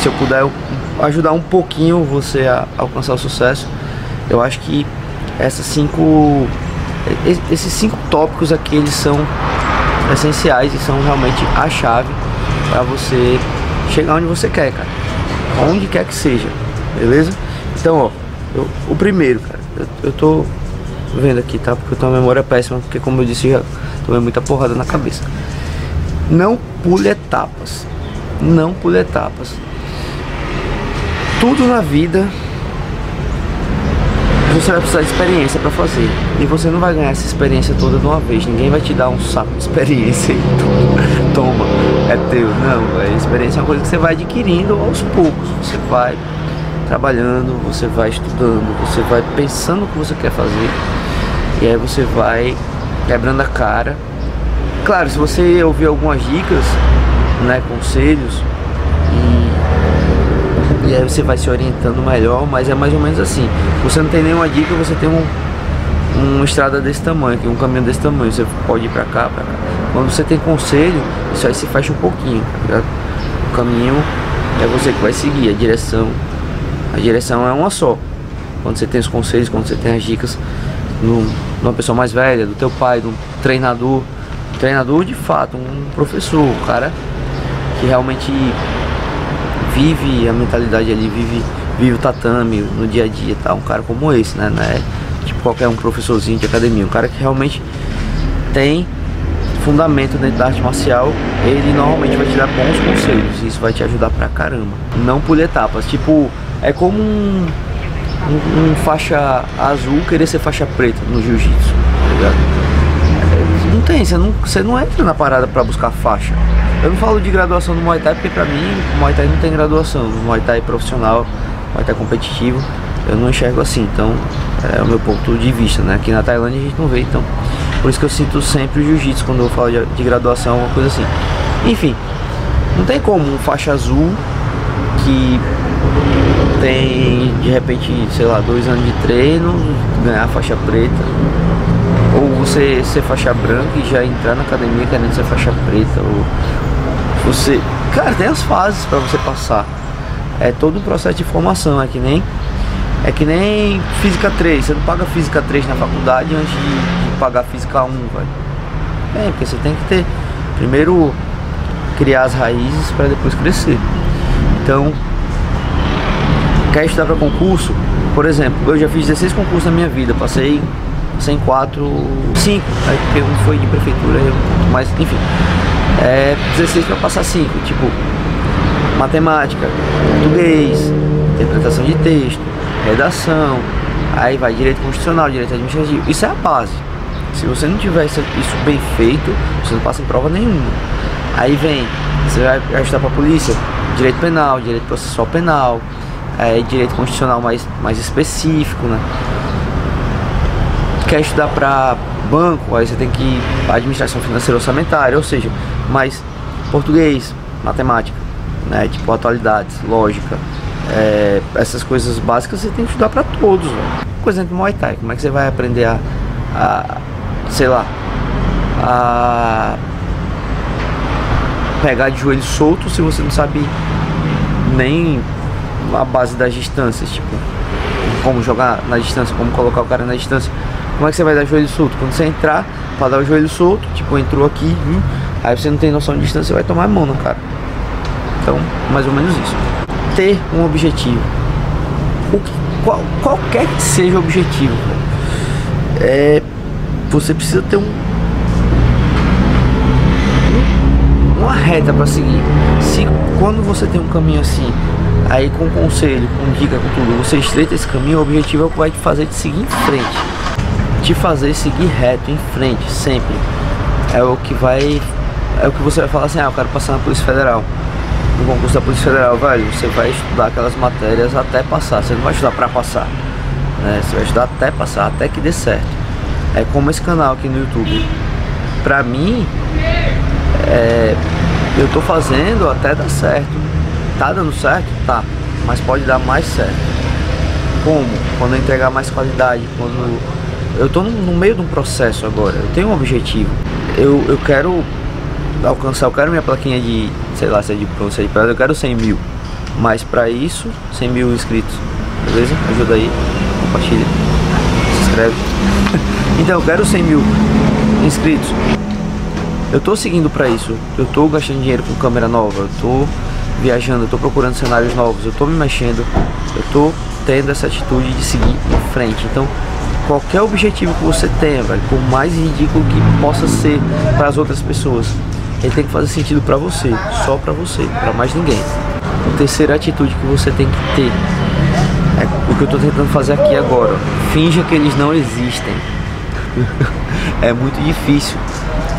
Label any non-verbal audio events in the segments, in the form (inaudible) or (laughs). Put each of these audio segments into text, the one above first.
se eu puder ajudar um pouquinho você a alcançar o sucesso, eu acho que essas cinco esses cinco tópicos aqui eles são essenciais e são realmente a chave para você chegar onde você quer, cara. Onde quer que seja, beleza? Então, ó, eu, o primeiro, cara, eu, eu tô vendo aqui, tá? Porque eu tenho uma memória péssima, porque como eu disse, já tomei muita porrada na cabeça. Não pule etapas. Não pule etapas. Tudo na vida você vai precisar de experiência para fazer. E você não vai ganhar essa experiência toda de uma vez. Ninguém vai te dar um saco de experiência e (laughs) toma, é teu. Não, a experiência é uma coisa que você vai adquirindo aos poucos. Você vai trabalhando, você vai estudando, você vai pensando o que você quer fazer. E aí você vai quebrando a cara. Claro, se você ouvir algumas dicas, né, conselhos, e aí você vai se orientando melhor, mas é mais ou menos assim. Você não tem nenhuma dica, você tem um, uma estrada desse tamanho, um caminho desse tamanho, você pode ir pra cá, pra cá. Quando você tem conselho, isso aí se fecha um pouquinho, tá O caminho é você que vai seguir, a direção. A direção é uma só. Quando você tem os conselhos, quando você tem as dicas de uma pessoa mais velha, do teu pai, do treinador. Treinador de fato, um professor, um cara que realmente vive a mentalidade ali, vive, vive o tatame no dia a dia, tá? Um cara como esse, né? né? Tipo qualquer um professorzinho de academia, um cara que realmente tem fundamento dentro da arte marcial, ele normalmente vai te dar bons conselhos, isso vai te ajudar pra caramba. Não pule etapas, tipo, é como um, um, um faixa azul querer ser faixa preta no jiu-jitsu, tá ligado? É, não tem, você não, você não entra na parada pra buscar faixa. Eu não falo de graduação do Muay Thai porque pra mim o Muay Thai não tem graduação. O Muay Thai profissional, Muay Thai competitivo, eu não enxergo assim. Então é o meu ponto de vista, né? Aqui na Tailândia a gente não vê, então. Por isso que eu sinto sempre o jiu-jitsu quando eu falo de, de graduação, uma coisa assim. Enfim, não tem como um faixa azul que tem de repente, sei lá, dois anos de treino, ganhar faixa preta. Ou você ser faixa branca e já entrar na academia querendo ser faixa preta. Ou você. Cara, tem as fases para você passar. É todo um processo de formação, é que nem. É que nem física 3, você não paga física 3 na faculdade antes de, de pagar física 1, velho. É, porque você tem que ter primeiro criar as raízes para depois crescer. Então, quer estudar para concurso? Por exemplo, eu já fiz 16 concursos na minha vida, passei, passei em 4, 5, aí porque um foi de prefeitura, mas enfim é 16 para passar 5, tipo matemática, português, interpretação de texto, redação, aí vai direito constitucional, direito administrativo. Isso é a base. Se você não tiver isso, bem feito, você não passa em prova nenhuma. Aí vem, você vai ajudar para a polícia, direito penal, direito processual penal, é, direito constitucional mais, mais específico, né? Quer estudar para banco, aí você tem que ir administração financeira orçamentária, ou seja, mais português, matemática, né? Tipo atualidades, lógica, é, essas coisas básicas você tem que estudar para todos. Véio. Por exemplo, Muay Thai, como é que você vai aprender a, a sei lá, a pegar de joelho solto se você não sabe nem a base das distâncias, tipo, como jogar na distância, como colocar o cara na distância. Como é que você vai dar joelho solto? Quando você entrar para dar o joelho solto, tipo, entrou aqui, hum, aí você não tem noção de distância, você vai tomar a mão no cara. Então, mais ou menos isso. Ter um objetivo. O que, qual, qualquer que seja o objetivo, é, você precisa ter um, uma reta para seguir. Se quando você tem um caminho assim, aí com conselho, com dica, com tudo, você estreita esse caminho, o objetivo é o que vai te fazer te seguir em frente te fazer seguir reto, em frente, sempre. É o que vai. É o que você vai falar assim, ah, eu quero passar na Polícia Federal. No concurso da Polícia Federal, velho, você vai estudar aquelas matérias até passar. Você não vai estudar pra passar. Né? Você vai estudar até passar, até que dê certo. É como esse canal aqui no YouTube. Pra mim, é, eu tô fazendo até dar certo. Tá dando certo? Tá. Mas pode dar mais certo. Como? Quando eu entregar mais qualidade, quando eu estou no meio de um processo agora, eu tenho um objetivo. Eu, eu quero alcançar, eu quero minha plaquinha de, sei lá, se é de bronze, é de pedra, eu quero 100 mil. Mas para isso, 100 mil inscritos, beleza? Ajuda aí, compartilha, se inscreve. (laughs) então, eu quero 100 mil inscritos. Eu tô seguindo para isso. Eu tô gastando dinheiro com câmera nova. Eu tô viajando, eu tô procurando cenários novos. Eu tô me mexendo. Eu tô tendo essa atitude de seguir em frente. Então, qualquer objetivo que você tenha, velho, por mais ridículo que possa ser para as outras pessoas, ele tem que fazer sentido para você, só para você, para mais ninguém. A terceira atitude que você tem que ter é o que eu tô tentando fazer aqui agora. Finja que eles não existem. (laughs) é muito difícil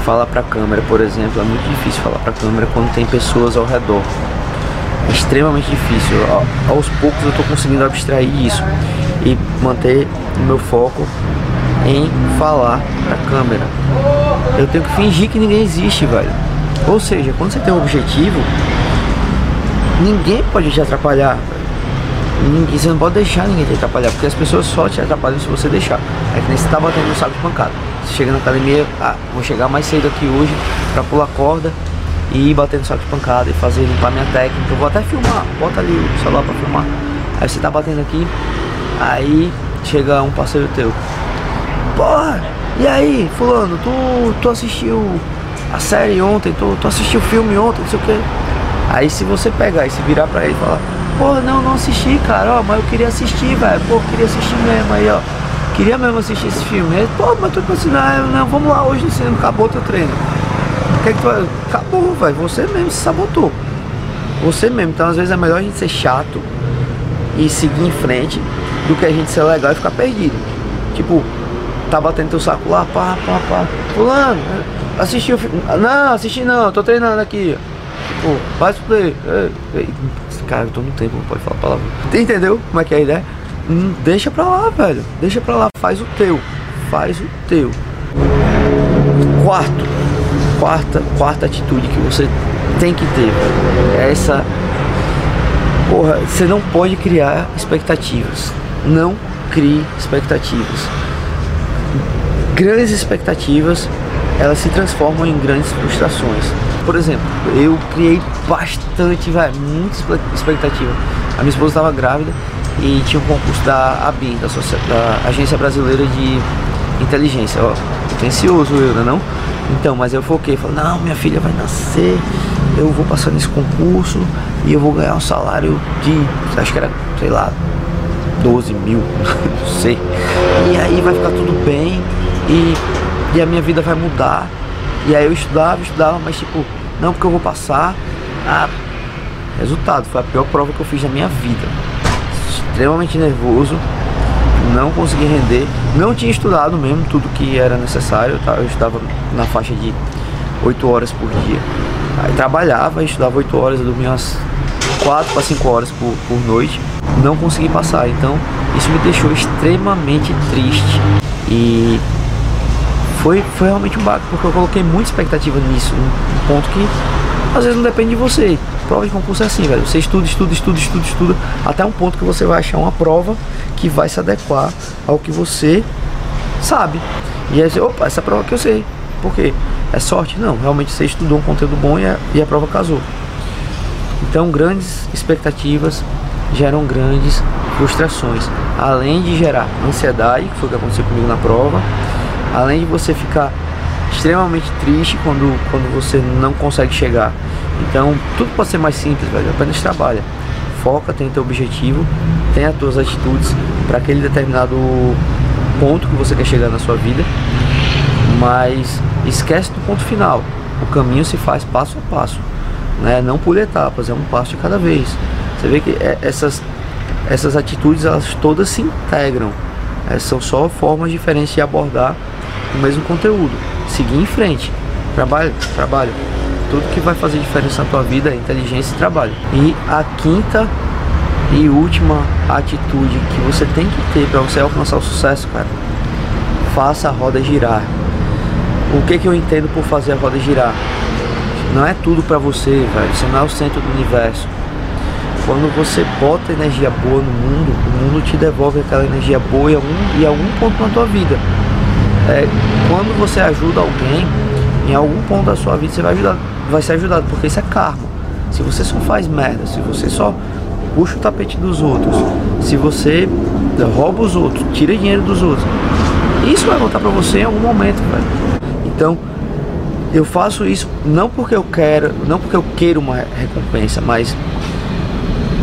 falar para a câmera, por exemplo, é muito difícil falar para a câmera quando tem pessoas ao redor. Extremamente difícil. Aos poucos eu estou conseguindo abstrair isso e manter o meu foco em falar para a câmera. Eu tenho que fingir que ninguém existe, velho. Ou seja, quando você tem um objetivo, ninguém pode te atrapalhar. Ninguém, você não pode deixar ninguém te atrapalhar, porque as pessoas só te atrapalham se você deixar. É que nem você tá batendo no saco de pancada. Você chega na academia, ah, vou chegar mais cedo aqui hoje para pular corda e ir batendo saco de pancada e fazer limpar minha técnica. Eu vou até filmar, bota ali o celular para filmar. Aí você tá batendo aqui, aí chega um parceiro teu. Porra, e aí, fulano, tu, tu assistiu a série ontem, tu, tu assistiu o filme ontem, não sei o que. Aí se você pegar e se virar pra ele e falar, porra, não, não assisti, cara, ó, mas eu queria assistir, velho, pô, queria assistir mesmo aí, ó. Queria mesmo assistir esse filme. Aí, pô, mas tu assim, não, não, vamos lá hoje no cinema, acabou teu treino. O é que tu? Acabou, velho, você mesmo se sabotou. Você mesmo, então às vezes é melhor a gente ser chato e seguir em frente do que a gente ser legal e ficar perdido. Tipo, tá batendo teu saco lá, pá, pá, pá. Fulano, assistiu o filme. Não, assisti não, tô treinando aqui. Tipo, faz play. Cara, eu tô no tempo, não pode falar palavra. Entendeu como é que é a ideia? Hum, deixa pra lá, velho. Deixa pra lá, faz o teu. Faz o teu. Quarto. Quarta, quarta atitude que você tem que ter. É essa. Porra, você não pode criar expectativas. Não crie expectativas. Grandes expectativas, elas se transformam em grandes frustrações. Por exemplo, eu criei bastante, velho, muita expectativa. A minha esposa estava grávida e tinha um concurso da ABIN, da, da Agência Brasileira de Inteligência. Ansioso eu, né não? Então, mas eu foquei, falei, não, minha filha vai nascer, eu vou passar nesse concurso e eu vou ganhar um salário de, acho que era, sei lá, 12 mil, (laughs) não sei. E aí vai ficar tudo bem e, e a minha vida vai mudar. E aí eu estudava, estudava, mas tipo, não porque eu vou passar. Ah, resultado, foi a pior prova que eu fiz na minha vida. Extremamente nervoso, não consegui render, não tinha estudado mesmo tudo que era necessário, tá? eu estudava na faixa de 8 horas por dia. Aí trabalhava, estudava 8 horas, dormia umas 4 para 5 horas por, por noite não consegui passar. Então isso me deixou extremamente triste e foi, foi realmente um baque, porque eu coloquei muita expectativa nisso, um ponto que às vezes não depende de você. Prova de concurso é assim, velho. Você estuda, estuda, estuda, estuda, estuda, até um ponto que você vai achar uma prova que vai se adequar ao que você sabe. E aí você, opa, essa prova que eu sei. Por quê? É sorte? Não, realmente você estudou um conteúdo bom e a, e a prova casou. Então, grandes expectativas geram grandes frustrações. Além de gerar ansiedade, que foi o que aconteceu comigo na prova, além de você ficar extremamente triste quando, quando você não consegue chegar. Então, tudo pode ser mais simples, velho. Apenas trabalha. Foca, tem teu objetivo, tem as tuas atitudes para aquele determinado ponto que você quer chegar na sua vida, mas esquece do ponto final. O caminho se faz passo a passo, né? Não por etapas, é um passo de cada vez. Você vê que é, essas, essas atitudes elas todas se integram. É, são só formas diferentes de abordar o mesmo conteúdo. Seguir em frente. Trabalho, trabalho. Tudo que vai fazer diferença na tua vida é inteligência e trabalho. E a quinta e última atitude que você tem que ter para você alcançar o sucesso, cara. Faça a roda girar. O que que eu entendo por fazer a roda girar? Não é tudo para você, velho. Você não é o centro do universo. Quando você bota energia boa no mundo, o mundo te devolve aquela energia boa em algum, em algum ponto na tua vida. É, quando você ajuda alguém, em algum ponto da sua vida você vai, ajudar, vai ser ajudado, porque isso é karma. Se você só faz merda, se você só puxa o tapete dos outros, se você rouba os outros, tira dinheiro dos outros, isso vai voltar para você em algum momento, velho. Então, eu faço isso não porque eu quero, não porque eu queiro uma recompensa, mas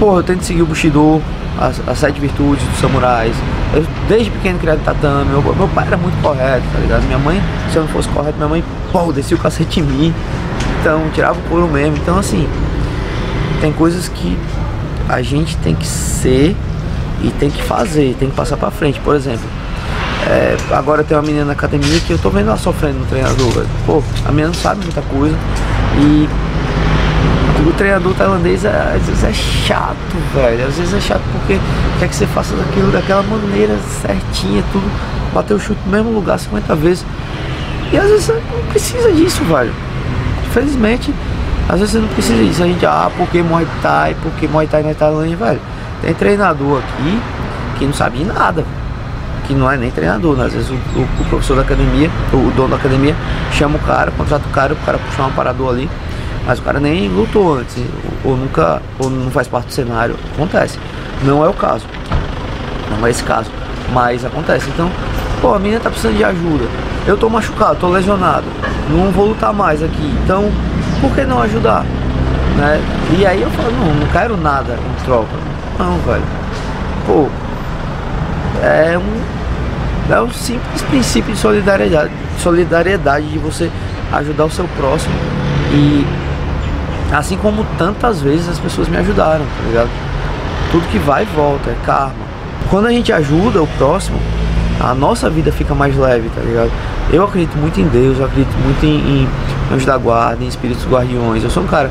pô, eu tento seguir o Bushido, as, as sete virtudes dos samurais. Eu, desde pequeno criado tatame, meu, meu pai era muito correto, tá ligado? Minha mãe, se eu não fosse correto, minha mãe, pô, descia o cacete em mim. Então, tirava o couro mesmo. Então, assim, tem coisas que a gente tem que ser e tem que fazer, tem que passar pra frente. Por exemplo, é, agora tem uma menina na academia que eu tô vendo ela sofrendo no treinador. Pô, a menina não sabe muita coisa e treinador tailandês é, às vezes é chato, velho. Às vezes é chato porque quer que você faça daquilo daquela maneira certinha, tudo, bater o chute no mesmo lugar 50 vezes. E às vezes não precisa disso, velho. Infelizmente, às vezes você não precisa disso. A gente, ah, porque Muay Thai, porque Muay Thai na Tailândia, velho. Tem treinador aqui que não sabe nada, que não é nem treinador, né? Às vezes o, o, o, professor da academia, o, dono da academia, chama o cara, contrata o cara, o cara puxa um aparador ali, mas o cara nem lutou antes, ou, ou, nunca, ou não faz parte do cenário. Acontece. Não é o caso. Não é esse caso. Mas acontece. Então, pô, a menina tá precisando de ajuda. Eu tô machucado, tô lesionado. Não vou lutar mais aqui. Então, por que não ajudar? Né? E aí eu falo, não, não quero nada em troca. Não, velho. Pô, é um, é um simples princípio de solidariedade, solidariedade de você ajudar o seu próximo e assim como tantas vezes as pessoas me ajudaram, tá ligado? Tudo que vai e volta, é karma. Quando a gente ajuda o próximo, a nossa vida fica mais leve, tá ligado? Eu acredito muito em Deus, eu acredito muito em, em anjos da guarda, em espíritos guardiões. Eu sou um cara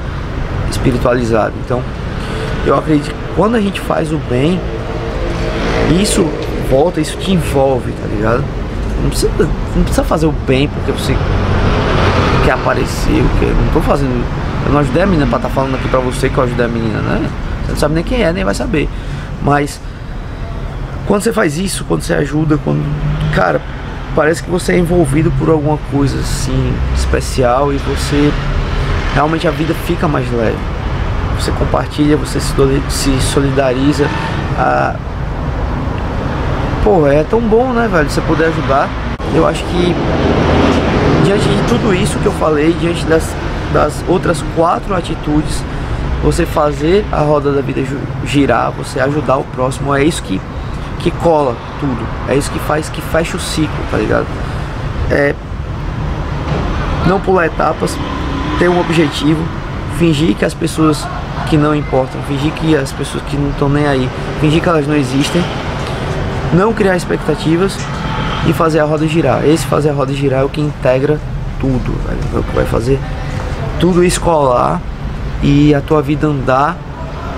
espiritualizado, então eu acredito que quando a gente faz o bem, isso volta, isso te envolve, tá ligado? Não precisa, não precisa fazer o bem porque você quer aparecer, quer, não tô fazendo. Eu não ajudei a menina pra estar tá falando aqui pra você que eu ajudei a menina, né? Você não sabe nem quem é, nem vai saber. Mas quando você faz isso, quando você ajuda, quando. Cara, parece que você é envolvido por alguma coisa assim especial e você realmente a vida fica mais leve. Você compartilha, você se solidariza. A, pô, é tão bom, né, velho, você poder ajudar. Eu acho que diante de tudo isso que eu falei, diante das, das outras quatro atitudes, você fazer a roda da vida girar, você ajudar o próximo, é isso que, que cola tudo. É isso que faz que fecha o ciclo, tá ligado? É não pular etapas, ter um objetivo, fingir que as pessoas que não importam, fingir que as pessoas que não estão nem aí, fingir que elas não existem não criar expectativas e fazer a roda girar. Esse fazer a roda girar é o que integra tudo, velho. É o que vai fazer tudo isso colar e a tua vida andar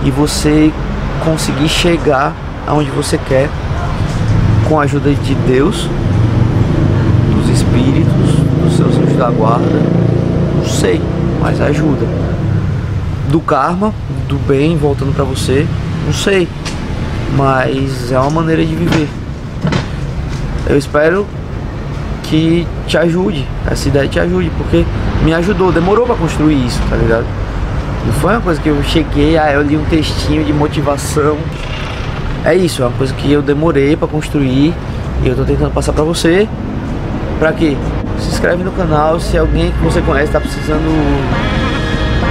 e você conseguir chegar aonde você quer com a ajuda de Deus, dos espíritos, dos seus anjos da guarda, não sei, mas ajuda. Do karma, do bem voltando para você, não sei, mas é uma maneira de viver. Eu espero que te ajude, essa ideia te ajude, porque me ajudou, demorou para construir isso, tá ligado? Não foi uma coisa que eu cheguei, ah, eu li um textinho de motivação. É isso, é uma coisa que eu demorei para construir e eu tô tentando passar para você. Pra quê? Se inscreve no canal, se alguém que você conhece tá precisando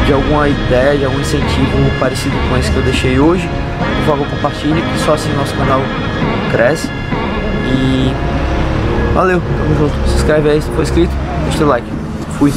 de alguma ideia, de algum incentivo parecido com esse que eu deixei hoje, por favor compartilhe, que só assim nosso canal cresce. E valeu, tamo junto. Se inscreve aí se for inscrito, deixa o like. Fui.